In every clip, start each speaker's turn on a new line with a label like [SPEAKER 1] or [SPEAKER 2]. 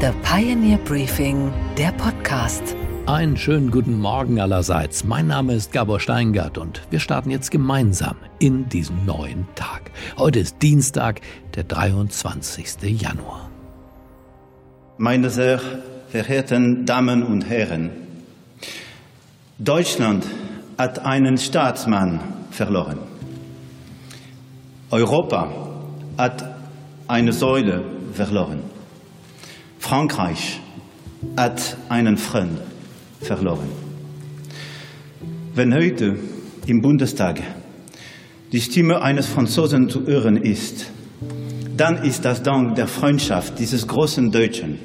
[SPEAKER 1] The Pioneer Briefing, der Podcast.
[SPEAKER 2] Einen schönen guten Morgen allerseits. Mein Name ist Gabor Steingart und wir starten jetzt gemeinsam in diesen neuen Tag. Heute ist Dienstag, der 23. Januar.
[SPEAKER 3] Meine sehr verehrten Damen und Herren, Deutschland hat einen Staatsmann verloren. Europa hat eine Säule verloren. Frankreich hat einen Freund verloren. Wenn heute im Bundestag die Stimme eines Franzosen zu hören ist, dann ist das dank der Freundschaft dieses großen Deutschen.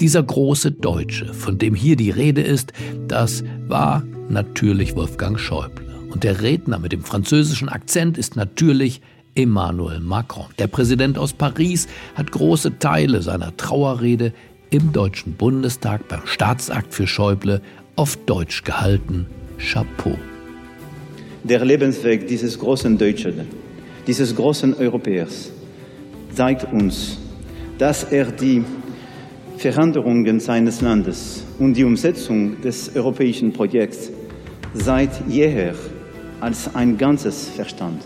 [SPEAKER 2] Dieser große Deutsche, von dem hier die Rede ist, das war natürlich Wolfgang Schäuble. Und der Redner mit dem französischen Akzent ist natürlich Emmanuel Macron. Der Präsident aus Paris hat große Teile seiner Trauerrede im Deutschen Bundestag beim Staatsakt für Schäuble auf Deutsch gehalten. Chapeau.
[SPEAKER 3] Der Lebensweg dieses großen Deutschen, dieses großen Europäers, zeigt uns, dass er die Veränderungen seines Landes und die Umsetzung des europäischen Projekts seit jeher als ein Ganzes verstand.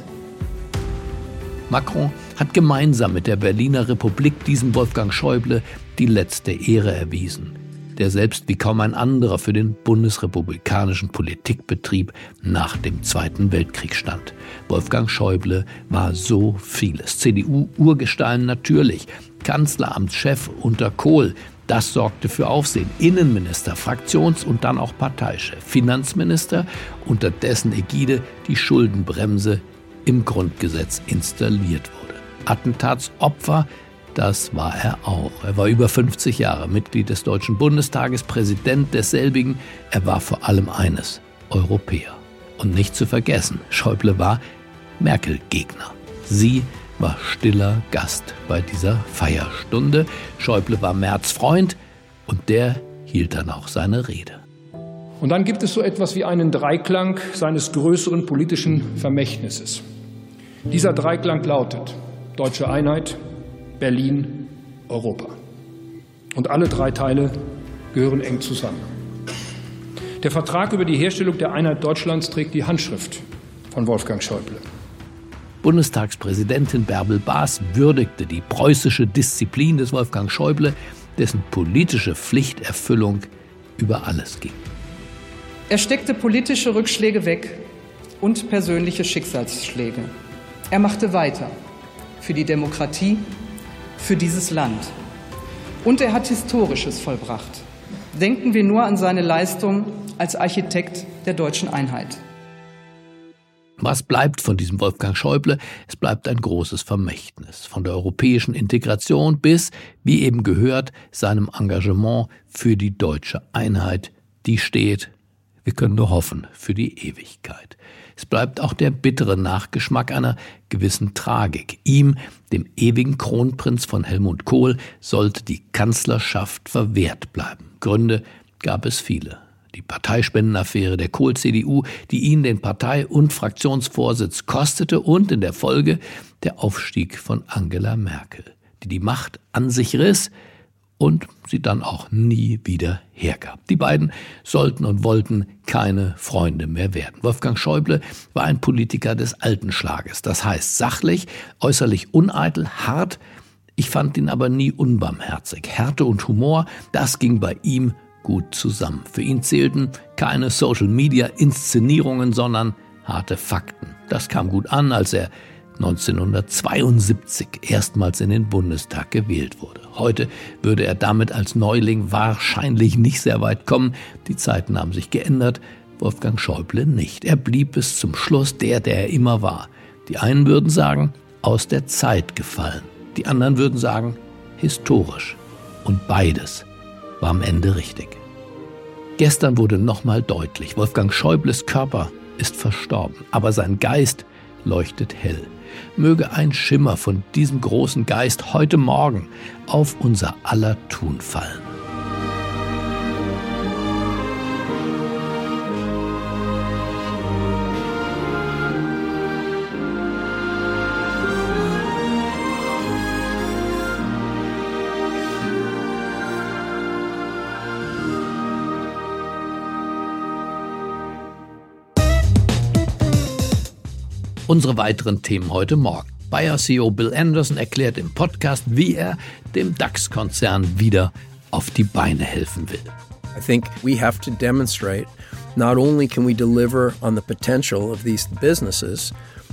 [SPEAKER 2] Macron hat gemeinsam mit der Berliner Republik diesem Wolfgang Schäuble die letzte Ehre erwiesen, der selbst wie kaum ein anderer für den bundesrepublikanischen Politikbetrieb nach dem Zweiten Weltkrieg stand. Wolfgang Schäuble war so vieles. CDU-Urgestein natürlich, Kanzleramtschef unter Kohl, das sorgte für Aufsehen. Innenminister, Fraktions- und dann auch Parteichef, Finanzminister, unter dessen Ägide die Schuldenbremse im Grundgesetz installiert wurde. Attentatsopfer, das war er auch. Er war über 50 Jahre Mitglied des Deutschen Bundestages, Präsident desselbigen. Er war vor allem eines, Europäer. Und nicht zu vergessen, Schäuble war Merkel-Gegner. Sie war stiller Gast bei dieser Feierstunde. Schäuble war Merz Freund und der hielt dann auch seine Rede.
[SPEAKER 4] Und dann gibt es so etwas wie einen Dreiklang seines größeren politischen Vermächtnisses. Dieser Dreiklang lautet Deutsche Einheit, Berlin, Europa. Und alle drei Teile gehören eng zusammen. Der Vertrag über die Herstellung der Einheit Deutschlands trägt die Handschrift von Wolfgang Schäuble.
[SPEAKER 2] Bundestagspräsidentin Bärbel Baas würdigte die preußische Disziplin des Wolfgang Schäuble, dessen politische Pflichterfüllung über alles ging.
[SPEAKER 5] Er steckte politische Rückschläge weg und persönliche Schicksalsschläge. Er machte weiter für die Demokratie, für dieses Land. Und er hat Historisches vollbracht. Denken wir nur an seine Leistung als Architekt der deutschen Einheit.
[SPEAKER 2] Was bleibt von diesem Wolfgang Schäuble? Es bleibt ein großes Vermächtnis. Von der europäischen Integration bis, wie eben gehört, seinem Engagement für die deutsche Einheit, die steht wir können nur hoffen für die Ewigkeit. Es bleibt auch der bittere Nachgeschmack einer gewissen Tragik. Ihm, dem ewigen Kronprinz von Helmut Kohl, sollte die Kanzlerschaft verwehrt bleiben. Gründe gab es viele. Die Parteispendenaffäre der Kohl-CDU, die ihn den Partei- und Fraktionsvorsitz kostete und in der Folge der Aufstieg von Angela Merkel, die die Macht an sich riss, und sie dann auch nie wieder hergab. Die beiden sollten und wollten keine Freunde mehr werden. Wolfgang Schäuble war ein Politiker des alten Schlages, das heißt sachlich, äußerlich uneitel, hart, ich fand ihn aber nie unbarmherzig. Härte und Humor, das ging bei ihm gut zusammen. Für ihn zählten keine Social-Media-Inszenierungen, sondern harte Fakten. Das kam gut an, als er 1972 erstmals in den Bundestag gewählt wurde. Heute würde er damit als Neuling wahrscheinlich nicht sehr weit kommen. Die Zeiten haben sich geändert. Wolfgang Schäuble nicht. Er blieb bis zum Schluss der, der er immer war. Die einen würden sagen, aus der Zeit gefallen. Die anderen würden sagen, historisch. Und beides war am Ende richtig. Gestern wurde nochmal deutlich, Wolfgang Schäubles Körper ist verstorben, aber sein Geist leuchtet hell möge ein Schimmer von diesem großen Geist heute Morgen auf unser aller Tun fallen. Unsere weiteren Themen heute Morgen. Bayer CEO Bill Anderson erklärt im Podcast, wie er dem DAX-Konzern wieder auf die Beine helfen will.
[SPEAKER 6] I think we have to demonstrate not only can we deliver on the potential of these businesses,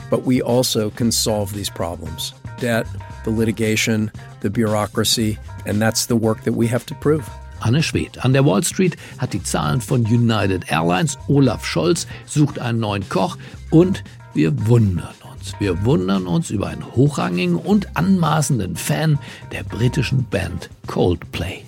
[SPEAKER 6] but we also can solve these problems. Debt, the litigation, the bureaucracy, and that's the work that we have to prove.
[SPEAKER 2] Anne Schwedt an der Wall Street hat die Zahlen von United Airlines. Olaf Scholz sucht einen neuen Koch und wir wundern uns. Wir wundern uns über einen hochrangigen und anmaßenden Fan der britischen Band Coldplay.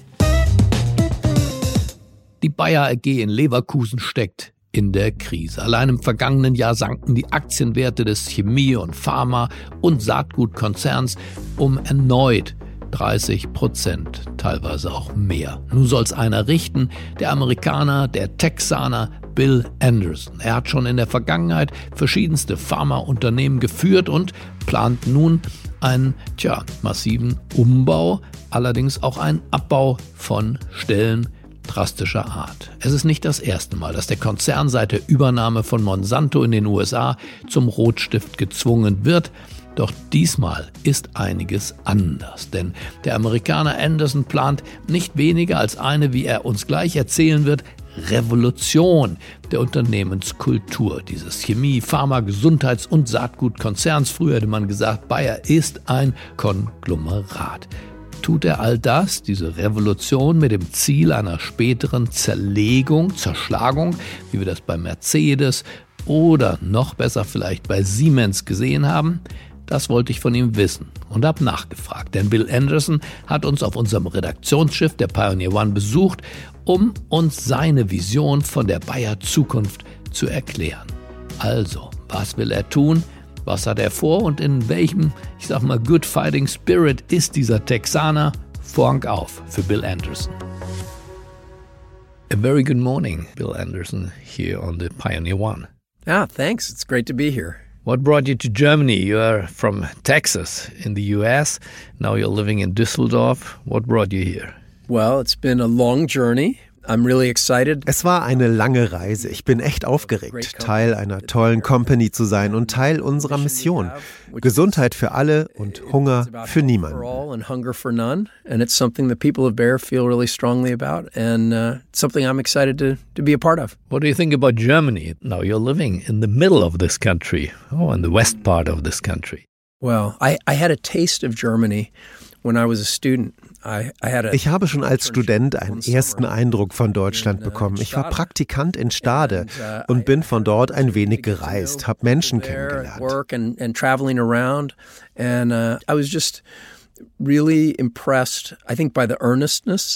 [SPEAKER 2] Die Bayer AG in Leverkusen steckt in der Krise. Allein im vergangenen Jahr sanken die Aktienwerte des Chemie- und Pharma- und Saatgutkonzerns um erneut 30 Prozent, teilweise auch mehr. Nun soll es einer richten, der Amerikaner, der Texaner Bill Anderson. Er hat schon in der Vergangenheit verschiedenste Pharmaunternehmen geführt und plant nun einen, tja, massiven Umbau, allerdings auch einen Abbau von Stellen drastischer Art. Es ist nicht das erste Mal, dass der Konzern seit der Übernahme von Monsanto in den USA zum Rotstift gezwungen wird. Doch diesmal ist einiges anders, denn der Amerikaner Anderson plant nicht weniger als eine, wie er uns gleich erzählen wird, Revolution der Unternehmenskultur dieses Chemie-, Pharma-, Gesundheits- und Saatgutkonzerns. Früher hätte man gesagt, Bayer ist ein Konglomerat. Tut er all das, diese Revolution, mit dem Ziel einer späteren Zerlegung, Zerschlagung, wie wir das bei Mercedes oder noch besser vielleicht bei Siemens gesehen haben? Das wollte ich von ihm wissen und habe nachgefragt, denn Bill Anderson hat uns auf unserem Redaktionsschiff der Pioneer One besucht, um uns seine Vision von der Bayer Zukunft zu erklären. Also, was will er tun? Was hat er vor und in welchem, ich sag mal, Good Fighting Spirit ist dieser Texaner? Vorhang auf für Bill Anderson. A very good morning, Bill Anderson, here on the Pioneer One.
[SPEAKER 6] Ah, thanks. It's great to be here.
[SPEAKER 2] What brought you to Germany? You are from Texas in the US. Now you're living in Düsseldorf. What brought you here?
[SPEAKER 6] Well, it's been a long journey. I'm really excited.
[SPEAKER 7] Es war eine lange Reise. Ich bin echt aufgeregt, Teil einer tollen Company zu sein und Teil unserer Mission. Gesundheit für alle und Hunger für niemanden.
[SPEAKER 6] And hunger for none. And it's something the people of Bayer feel really strongly about and something I'm excited to, to be a part of.
[SPEAKER 2] What do you think about Germany? Now you're living in the middle of this country, oh, in the west part of this country.
[SPEAKER 6] Well, I, I had a taste of Germany
[SPEAKER 7] Ich habe schon als Student einen ersten Eindruck von Deutschland bekommen. Ich war Praktikant in Stade und bin von dort ein wenig gereist, habe Menschen kennengelernt.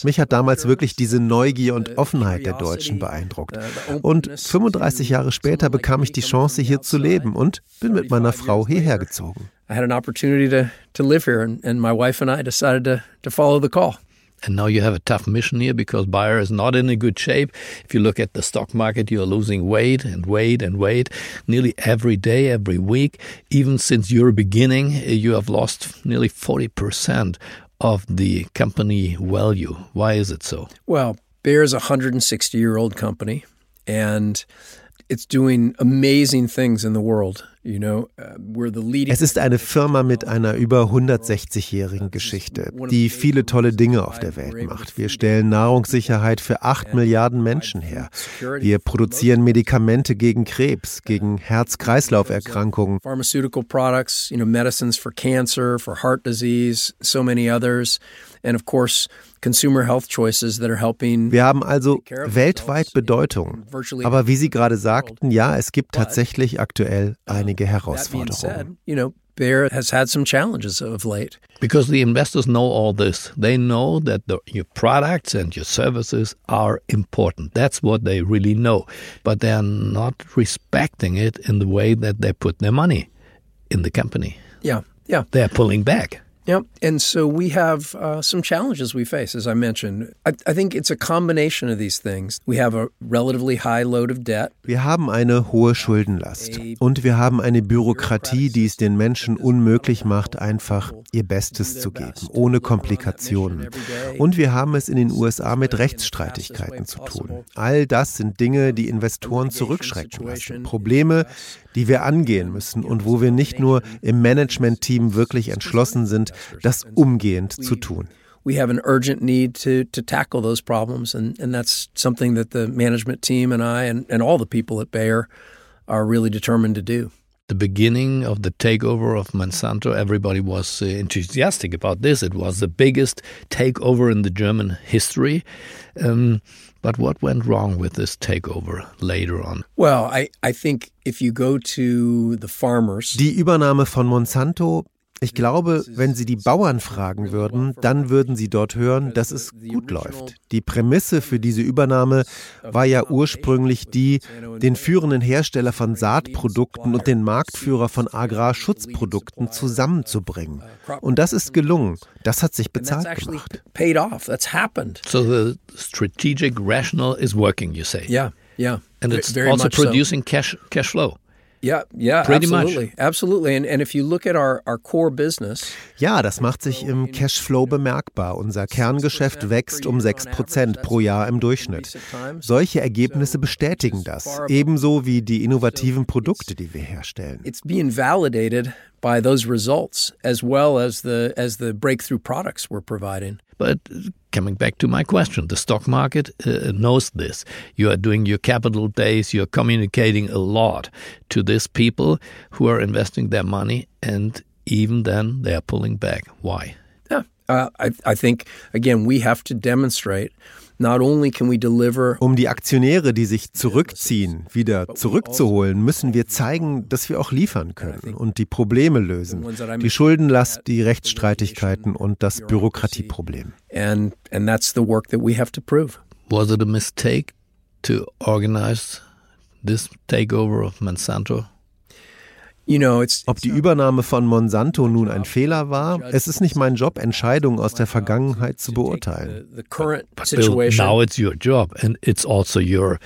[SPEAKER 7] Mich hat damals wirklich diese Neugier und Offenheit der Deutschen beeindruckt. Und 35 Jahre später bekam ich die Chance, hier zu leben und bin mit meiner Frau hierher gezogen.
[SPEAKER 6] I had an opportunity to, to live here, and, and my wife and I decided to, to follow the call.
[SPEAKER 2] And now you have a tough mission here because Bayer is not in a good shape. If you look at the stock market, you are losing weight and weight and weight nearly every day, every week. Even since your beginning, eh, you have lost nearly 40% of the company value. Why is it so?
[SPEAKER 6] Well, Bayer is a 160 year old company, and it's doing amazing things in the world. Uh,
[SPEAKER 7] es ist eine Firma mit einer über 160-jährigen Geschichte, die viele tolle Dinge auf der Welt macht. Wir stellen Nahrungssicherheit für 8 Milliarden Menschen her. Wir produzieren Medikamente gegen Krebs, gegen Herz-Kreislauf-Erkrankungen.
[SPEAKER 6] Pharmaceutical products, you know, medicines for cancer, for heart disease, so many others. And of course, consumer health choices that are helping.
[SPEAKER 7] Wir haben also weltweit Bedeutung. Aber wie Sie gerade sagten, ja, es gibt tatsächlich aktuell uh, einige Herausforderungen.
[SPEAKER 6] Bayer has had some challenges of late.
[SPEAKER 2] Because the investors know all this. They know that the, your products and your services are important. That's what they really know. But they are not respecting it in the way that they put their money in the company.
[SPEAKER 6] Yeah, yeah.
[SPEAKER 2] They're pulling back.
[SPEAKER 6] Yeah, and so we have uh, some challenges we face, as I mentioned. I, I, think it's a combination of these things. We have a relatively high load of debt.
[SPEAKER 7] Wir haben eine hohe Schuldenlast und wir haben eine Bürokratie, die es den Menschen unmöglich macht, einfach ihr Bestes zu geben, ohne Komplikationen. Und wir haben es in den USA mit Rechtsstreitigkeiten zu tun. All das sind Dinge, die Investoren zurückschrecken lassen. Probleme, die wir angehen müssen und wo wir nicht nur im Management-Team wirklich entschlossen sind, das umgehend zu tun.
[SPEAKER 6] we have an urgent need to to tackle those problems, and and that's something that the management team and I and, and all the people at Bayer are really determined to do.
[SPEAKER 2] The beginning of the takeover of Monsanto, everybody was uh, enthusiastic about this. It was the biggest takeover in the German history. Um, but what went wrong with this takeover later on?
[SPEAKER 6] Well, I, I think if you go to the farmers.
[SPEAKER 7] Die Übernahme von Monsanto Ich glaube, wenn Sie die Bauern fragen würden, dann würden Sie dort hören, dass es gut läuft. Die Prämisse für diese Übernahme war ja ursprünglich die, den führenden Hersteller von Saatprodukten und den Marktführer von Agrarschutzprodukten zusammenzubringen. Und das ist gelungen. Das hat sich bezahlt gemacht.
[SPEAKER 2] So the strategic rationale is working, you say?
[SPEAKER 6] Yeah, yeah.
[SPEAKER 2] And it's also producing cash cash flow.
[SPEAKER 6] Yeah, yeah,
[SPEAKER 2] Pretty
[SPEAKER 6] absolutely,
[SPEAKER 2] much.
[SPEAKER 6] absolutely. And, and if you look at our, our core business,
[SPEAKER 7] ja, das macht sich im Cashflow bemerkbar. Unser Kerngeschäft wächst um 6% pro Jahr im Durchschnitt. Solche Ergebnisse bestätigen das, ebenso wie die innovativen Produkte, die wir herstellen.
[SPEAKER 6] It's being validated by those results as well as the as the breakthrough products we're providing.
[SPEAKER 2] But coming back to my question, the stock market uh, knows this. You are doing your capital days, you're communicating a lot to these people who are investing their money, and even then they are pulling back. Why?
[SPEAKER 6] Yeah, uh, I, I think, again, we have to demonstrate
[SPEAKER 7] Um die Aktionäre, die sich zurückziehen, wieder zurückzuholen, müssen wir zeigen, dass wir auch liefern können und die Probleme lösen. Die Schuldenlast, die Rechtsstreitigkeiten und das Bürokratieproblem.
[SPEAKER 6] And, and that's the work that we have to prove.
[SPEAKER 2] Was it a mistake to organize this takeover of Monsanto?
[SPEAKER 7] Ob die Übernahme von Monsanto nun ein Fehler war, es ist nicht mein Job, Entscheidungen aus der Vergangenheit zu beurteilen.
[SPEAKER 2] But Bill, now it's your job and it's also your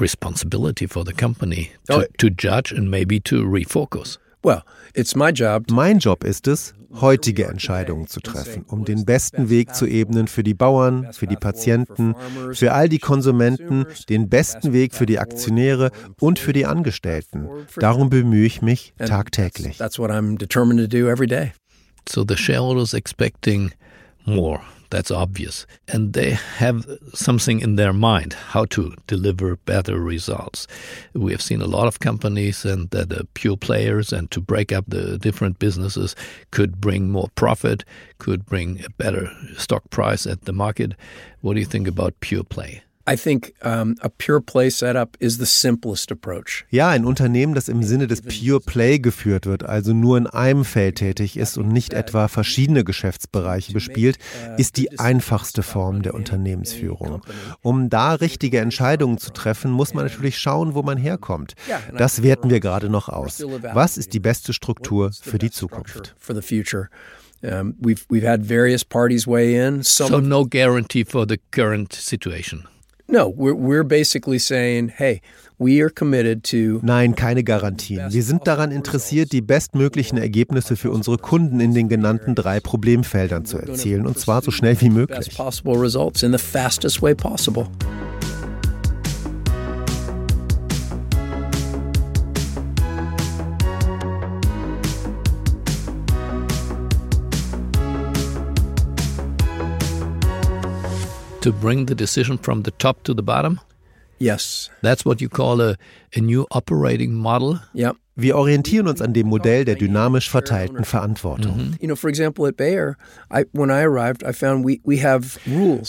[SPEAKER 2] responsibility for the company to, to judge and maybe to refocus.
[SPEAKER 6] Well, it's my job.
[SPEAKER 7] Mein Job ist es, heutige Entscheidungen zu treffen, um den besten Weg zu ebnen für die Bauern, für die Patienten, für all die Konsumenten, den besten Weg für die Aktionäre und für die Angestellten. Darum bemühe ich mich tagtäglich.
[SPEAKER 2] So the shareholders expecting more. That's obvious. And they have something in their mind how to deliver better results. We have seen a lot of companies and that the pure players and to break up the different businesses could bring more profit, could bring a better stock price at the market. What do you think about pure play?
[SPEAKER 6] I think um, a pure play setup is the simplest approach.
[SPEAKER 7] Ja, ein Unternehmen, das im Sinne des Pure Play geführt wird, also nur in einem Feld tätig ist und nicht etwa verschiedene Geschäftsbereiche bespielt, ist die einfachste Form der Unternehmensführung. Um da richtige Entscheidungen zu treffen, muss man natürlich schauen, wo man herkommt. Das werten wir gerade noch aus. Was ist die beste Struktur für die Zukunft?
[SPEAKER 6] Um, we've we've had various parties weigh in.
[SPEAKER 2] Some so no guarantee for the current situation.
[SPEAKER 6] No, we're, we're basically saying, hey, we are committed to
[SPEAKER 7] Nein, keine Garantien. Wir sind daran interessiert, die bestmöglichen Ergebnisse für unsere Kunden in den genannten drei Problemfeldern zu erzielen, und zwar so schnell wie möglich.
[SPEAKER 2] To bring the decision from the top to the bottom?
[SPEAKER 6] Yes.
[SPEAKER 2] That's what you call a, a new operating model?
[SPEAKER 6] Yep.
[SPEAKER 7] Wir orientieren uns an dem Modell der dynamisch verteilten Verantwortung.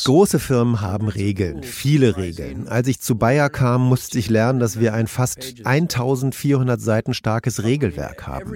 [SPEAKER 7] Große Firmen haben Regeln, viele Regeln. Als ich zu Bayer kam, musste ich lernen, dass wir ein fast 1400 Seiten starkes Regelwerk haben.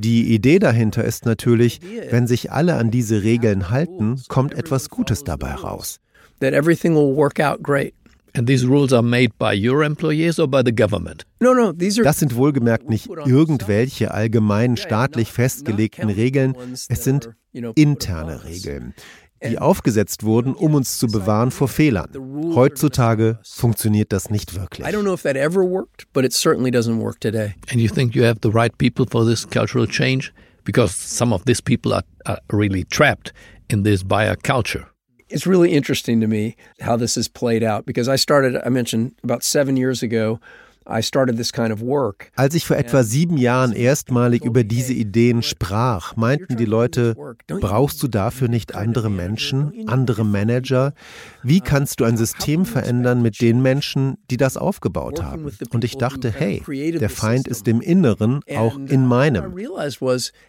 [SPEAKER 7] Die Idee dahinter ist natürlich, wenn sich alle an diese Regeln halten, kommt etwas Gutes dabei raus.
[SPEAKER 6] That everything will work out great.
[SPEAKER 2] And these rules are made by your employees or by the government?
[SPEAKER 7] No, no, these are das sind wohlgemerkt nicht irgendwelche allgemein staatlich festgelegten Regeln, es sind interne Regeln die aufgesetzt wurden, um uns zu bewahren vor Fehlern. Heutzutage funktioniert das nicht wirklich. I don't know if that ever worked, but it certainly doesn't work today.
[SPEAKER 2] And you think you have the right people for this cultural change? Because some of these people are, are really trapped in this buyer culture.
[SPEAKER 6] It's really interesting to me how this has played out because I started, I mentioned, about seven years ago.
[SPEAKER 7] Als ich vor etwa sieben Jahren erstmalig über diese Ideen sprach, meinten die Leute, brauchst du dafür nicht andere Menschen, andere Manager? Wie kannst du ein System verändern mit den Menschen, die das aufgebaut haben? Und ich dachte, hey, der Feind ist im Inneren, auch in meinem.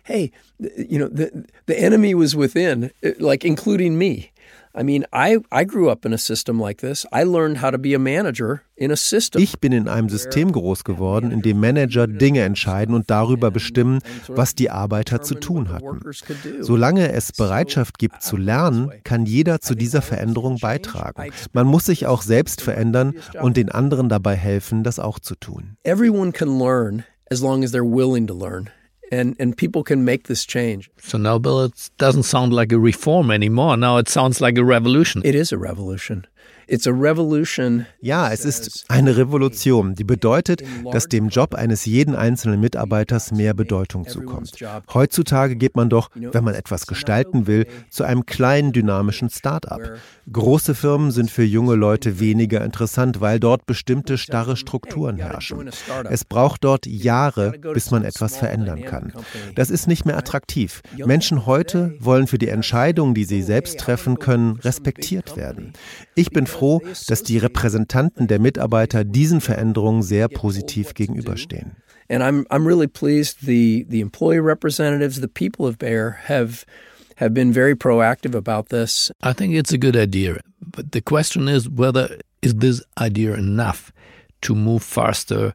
[SPEAKER 6] Hey, you know, the, the enemy was within, like including me. I mean, I, I grew up in a system like this. I learned how to be a manager in a system.
[SPEAKER 7] Ich bin in einem System groß geworden, in dem Manager Dinge entscheiden und darüber bestimmen, was die Arbeiter zu tun hatten. Solange es Bereitschaft gibt zu lernen, kann jeder zu dieser Veränderung beitragen. Man muss sich auch selbst verändern und den anderen dabei helfen, das auch zu tun.
[SPEAKER 6] Everyone can learn as long as they're willing to learn and and people can make this change.
[SPEAKER 2] So now, Bill, it doesn't sound like a reform anymore. Now it sounds like a revolution.
[SPEAKER 6] It is a revolution. It's a revolution.
[SPEAKER 7] Ja, es ist eine Revolution, die bedeutet, dass dem Job eines jeden einzelnen Mitarbeiters mehr Bedeutung zukommt. Heutzutage geht man doch, wenn man etwas gestalten will, zu einem kleinen dynamischen Start-up. Große Firmen sind für junge Leute weniger interessant, weil dort bestimmte starre Strukturen herrschen. Es braucht dort Jahre, bis man etwas verändern kann. Das ist nicht mehr attraktiv. Menschen heute wollen für die Entscheidungen, die sie selbst treffen können, respektiert werden. Ich bin froh, dass die Repräsentanten der Mitarbeiter diesen Veränderungen sehr positiv gegenüberstehen.
[SPEAKER 6] And I'm I'm really pleased the the employee representatives, the people of Bayer have have been very proactive about this.
[SPEAKER 2] I think it's a good idea, but the question is whether is this idea enough to move faster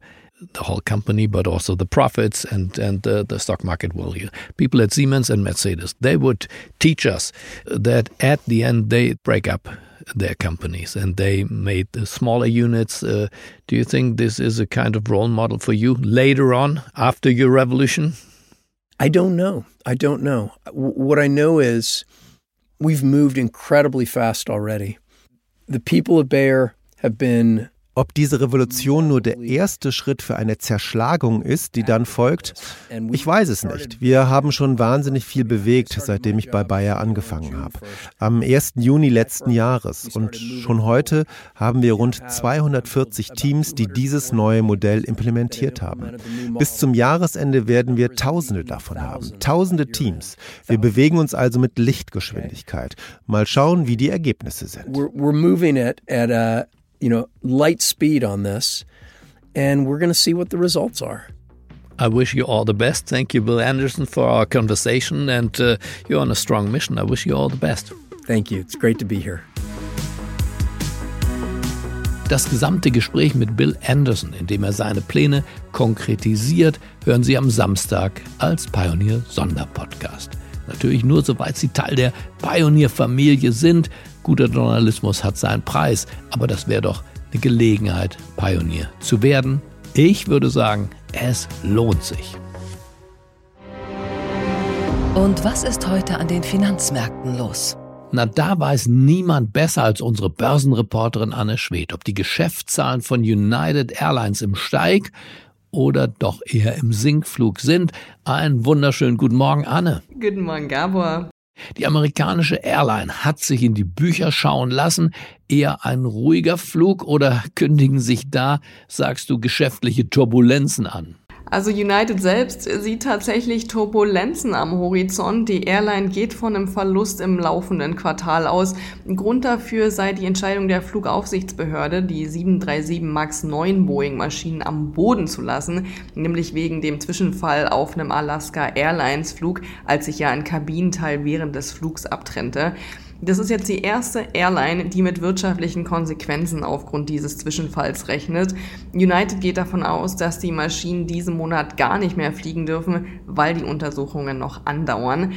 [SPEAKER 2] the whole company, but also the profits and and the, the stock market value. People at Siemens and Mercedes they would teach us that at the end they break up their companies and they made the smaller units. Uh, do you think this is a kind of role model for you later on after your revolution?
[SPEAKER 6] I don't know. I don't know. What I know is we've moved incredibly fast already. The people of Bayer have been
[SPEAKER 7] Ob diese Revolution nur der erste Schritt für eine Zerschlagung ist, die dann folgt, ich weiß es nicht. Wir haben schon wahnsinnig viel bewegt, seitdem ich bei Bayer angefangen habe. Am 1. Juni letzten Jahres. Und schon heute haben wir rund 240 Teams, die dieses neue Modell implementiert haben. Bis zum Jahresende werden wir Tausende davon haben. Tausende Teams. Wir bewegen uns also mit Lichtgeschwindigkeit. Mal schauen, wie die Ergebnisse sind.
[SPEAKER 6] You know, light speed on this, and we're going to see what the results are.
[SPEAKER 2] I wish you all the best. Thank you, Bill Anderson, for our conversation, and uh, you're on a strong mission. I wish you all the best.
[SPEAKER 6] Thank you. It's great to be here.
[SPEAKER 2] Das gesamte Gespräch mit Bill Anderson, in dem er seine Pläne konkretisiert, hören Sie am Samstag als Pioneer Sonderpodcast. Natürlich nur, soweit Sie Teil der Pioneer-Familie sind. Guter Journalismus hat seinen Preis, aber das wäre doch eine Gelegenheit, Pionier zu werden. Ich würde sagen, es lohnt sich.
[SPEAKER 1] Und was ist heute an den Finanzmärkten los?
[SPEAKER 2] Na, da weiß niemand besser als unsere Börsenreporterin Anne Schwedt, ob die Geschäftszahlen von United Airlines im Steig oder doch eher im Sinkflug sind. Einen wunderschönen guten Morgen, Anne.
[SPEAKER 8] Guten Morgen, Gabor.
[SPEAKER 2] Die amerikanische Airline hat sich in die Bücher schauen lassen. Eher ein ruhiger Flug oder kündigen sich da, sagst du, geschäftliche Turbulenzen an?
[SPEAKER 8] Also United selbst sieht tatsächlich Turbulenzen am Horizont. Die Airline geht von einem Verlust im laufenden Quartal aus. Grund dafür sei die Entscheidung der Flugaufsichtsbehörde, die 737 MAX 9 Boeing-Maschinen am Boden zu lassen, nämlich wegen dem Zwischenfall auf einem Alaska Airlines Flug, als sich ja ein Kabinenteil während des Flugs abtrennte. Das ist jetzt die erste Airline, die mit wirtschaftlichen Konsequenzen aufgrund dieses Zwischenfalls rechnet. United geht davon aus, dass die Maschinen diesen Monat gar nicht mehr fliegen dürfen, weil die Untersuchungen noch andauern.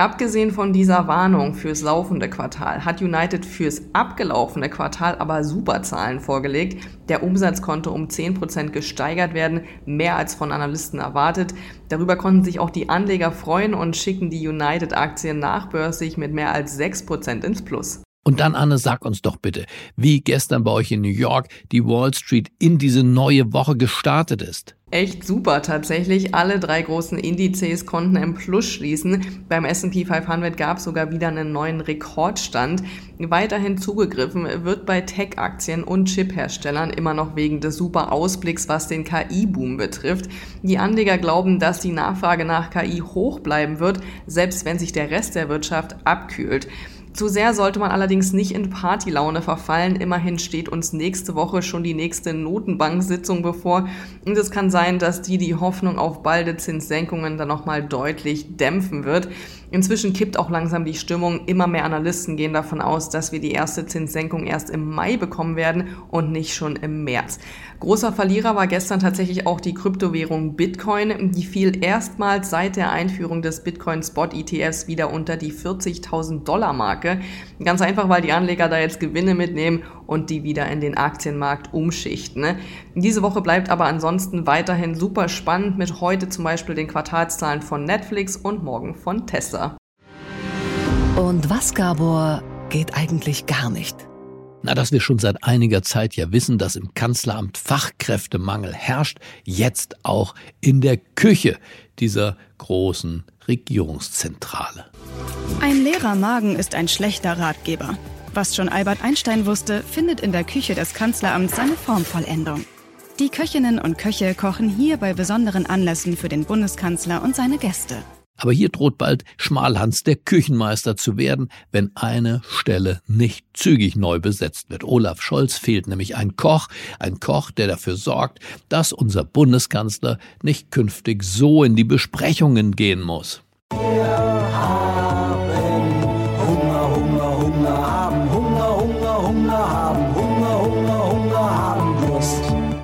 [SPEAKER 8] Abgesehen von dieser Warnung fürs laufende Quartal hat United fürs abgelaufene Quartal aber super Zahlen vorgelegt. Der Umsatz konnte um 10% gesteigert werden, mehr als von Analysten erwartet. Darüber konnten sich auch die Anleger freuen und schicken die United-Aktien nachbörsig mit mehr als 6% ins Plus.
[SPEAKER 2] Und dann, Anne, sag uns doch bitte, wie gestern bei euch in New York die Wall Street in diese neue Woche gestartet ist.
[SPEAKER 8] Echt super tatsächlich. Alle drei großen Indizes konnten im Plus schließen. Beim S&P 500 gab es sogar wieder einen neuen Rekordstand. Weiterhin zugegriffen wird bei Tech-Aktien und Chip-Herstellern immer noch wegen des super Ausblicks, was den KI-Boom betrifft. Die Anleger glauben, dass die Nachfrage nach KI hoch bleiben wird, selbst wenn sich der Rest der Wirtschaft abkühlt. Zu sehr sollte man allerdings nicht in Partylaune verfallen. Immerhin steht uns nächste Woche schon die nächste Notenbank-Sitzung bevor. Und es kann sein, dass die die Hoffnung auf balde Zinssenkungen dann nochmal deutlich dämpfen wird. Inzwischen kippt auch langsam die Stimmung. Immer mehr Analysten gehen davon aus, dass wir die erste Zinssenkung erst im Mai bekommen werden und nicht schon im März. Großer Verlierer war gestern tatsächlich auch die Kryptowährung Bitcoin. Die fiel erstmals seit der Einführung des Bitcoin Spot ETFs wieder unter die 40.000 Dollar Marke. Ganz einfach, weil die Anleger da jetzt Gewinne mitnehmen und die wieder in den Aktienmarkt umschichten. Diese Woche bleibt aber ansonsten weiterhin super spannend mit heute zum Beispiel den Quartalszahlen von Netflix und morgen von Tesla.
[SPEAKER 1] Und was, Gabor, geht eigentlich gar nicht?
[SPEAKER 2] Na, dass wir schon seit einiger Zeit ja wissen, dass im Kanzleramt Fachkräftemangel herrscht, jetzt auch in der Küche dieser großen Regierungszentrale.
[SPEAKER 9] Ein leerer Magen ist ein schlechter Ratgeber. Was schon Albert Einstein wusste, findet in der Küche des Kanzleramts seine Formvollendung. Die Köchinnen und Köche kochen hier bei besonderen Anlässen für den Bundeskanzler und seine Gäste.
[SPEAKER 2] Aber hier droht bald Schmalhans der Küchenmeister zu werden, wenn eine Stelle nicht zügig neu besetzt wird. Olaf Scholz fehlt nämlich ein Koch, ein Koch, der dafür sorgt, dass unser Bundeskanzler nicht künftig so in die Besprechungen gehen muss.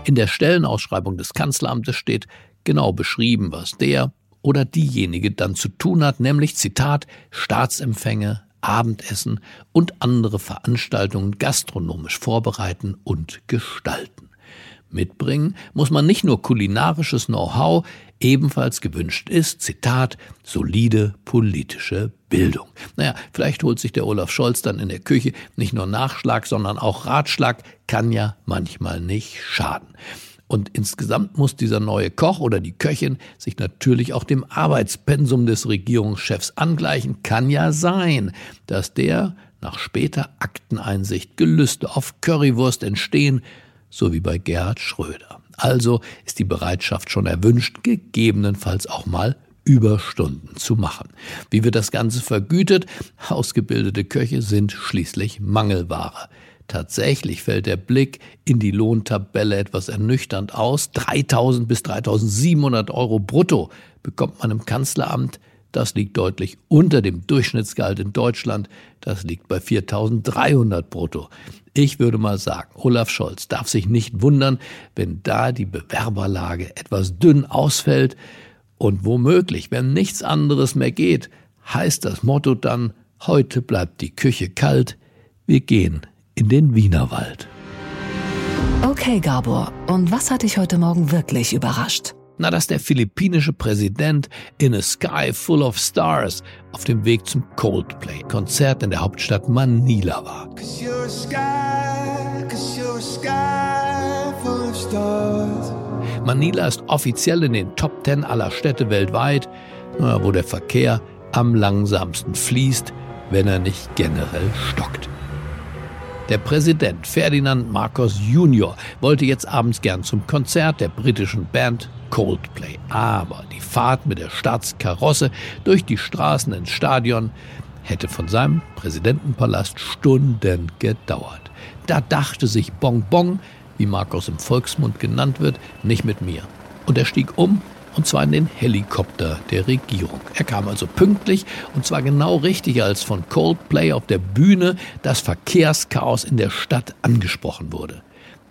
[SPEAKER 2] In der Stellenausschreibung des Kanzleramtes steht genau beschrieben, was der oder diejenige dann zu tun hat, nämlich Zitat Staatsempfänge, Abendessen und andere Veranstaltungen gastronomisch vorbereiten und gestalten. Mitbringen muss man nicht nur kulinarisches Know-how, ebenfalls gewünscht ist, Zitat, solide politische Bildung. Naja, vielleicht holt sich der Olaf Scholz dann in der Küche nicht nur Nachschlag, sondern auch Ratschlag, kann ja manchmal nicht schaden. Und insgesamt muss dieser neue Koch oder die Köchin sich natürlich auch dem Arbeitspensum des Regierungschefs angleichen. Kann ja sein, dass der nach später Akteneinsicht Gelüste auf Currywurst entstehen, so wie bei Gerhard Schröder. Also ist die Bereitschaft schon erwünscht, gegebenenfalls auch mal Überstunden zu machen. Wie wird das Ganze vergütet? Ausgebildete Köche sind schließlich Mangelware. Tatsächlich fällt der Blick in die Lohntabelle etwas ernüchternd aus. 3000 bis 3700 Euro brutto bekommt man im Kanzleramt. Das liegt deutlich unter dem Durchschnittsgehalt in Deutschland. Das liegt bei 4300 brutto. Ich würde mal sagen, Olaf Scholz darf sich nicht wundern, wenn da die Bewerberlage etwas dünn ausfällt. Und womöglich, wenn nichts anderes mehr geht, heißt das Motto dann, heute bleibt die Küche kalt, wir gehen in den Wienerwald.
[SPEAKER 1] Okay, Gabor, und was hat dich heute Morgen wirklich überrascht?
[SPEAKER 2] Na, dass der philippinische Präsident in a sky full of stars auf dem Weg zum Coldplay-Konzert in der Hauptstadt Manila war. Manila ist offiziell in den Top Ten aller Städte weltweit, wo der Verkehr am langsamsten fließt, wenn er nicht generell stockt. Der Präsident Ferdinand Marcos Jr. wollte jetzt abends gern zum Konzert der britischen Band Coldplay. Aber die Fahrt mit der Staatskarosse durch die Straßen ins Stadion hätte von seinem Präsidentenpalast Stunden gedauert. Da dachte sich Bong, wie Marcos im Volksmund genannt wird, nicht mit mir. Und er stieg um und zwar in den Helikopter der Regierung. Er kam also pünktlich und zwar genau richtig, als von Coldplay auf der Bühne das Verkehrschaos in der Stadt angesprochen wurde.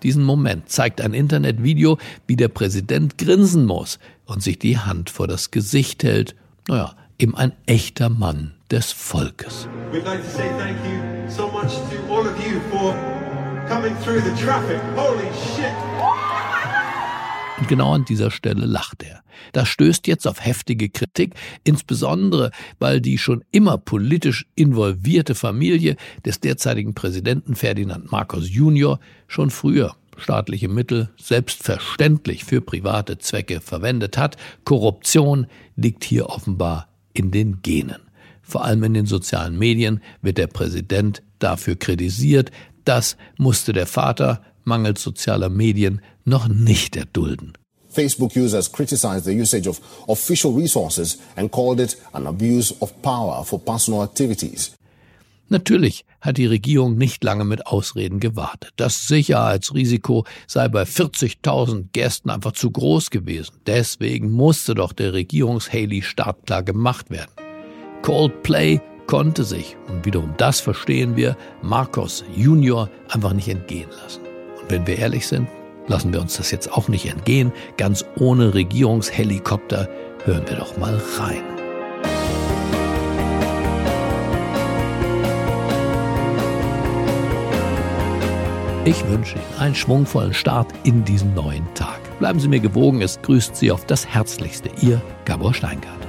[SPEAKER 2] Diesen Moment zeigt ein Internetvideo, wie der Präsident grinsen muss und sich die Hand vor das Gesicht hält. Naja, eben ein echter Mann des Volkes.
[SPEAKER 10] We'd like to say thank you so much to all of coming through the traffic. Holy shit!
[SPEAKER 2] Und genau an dieser Stelle lacht er. Das stößt jetzt auf heftige Kritik, insbesondere weil die schon immer politisch involvierte Familie des derzeitigen Präsidenten Ferdinand Marcos Jr. schon früher staatliche Mittel selbstverständlich für private Zwecke verwendet hat. Korruption liegt hier offenbar in den Genen. Vor allem in den sozialen Medien wird der Präsident dafür kritisiert. Das musste der Vater mangels sozialer Medien noch nicht erdulden.
[SPEAKER 11] Facebook users criticized the usage of official resources and called it an abuse of power for personal activities.
[SPEAKER 2] Natürlich hat die Regierung nicht lange mit Ausreden gewartet. Das Sicherheitsrisiko sei bei 40.000 Gästen einfach zu groß gewesen. Deswegen musste doch der Regierungs-Haley startklar gemacht werden. Coldplay konnte sich, und wiederum das verstehen wir, Marcos Junior einfach nicht entgehen lassen. Wenn wir ehrlich sind, lassen wir uns das jetzt auch nicht entgehen. Ganz ohne Regierungshelikopter hören wir doch mal rein. Ich wünsche Ihnen einen schwungvollen Start in diesen neuen Tag. Bleiben Sie mir gewogen, es grüßt Sie auf das Herzlichste, Ihr Gabor Steingart.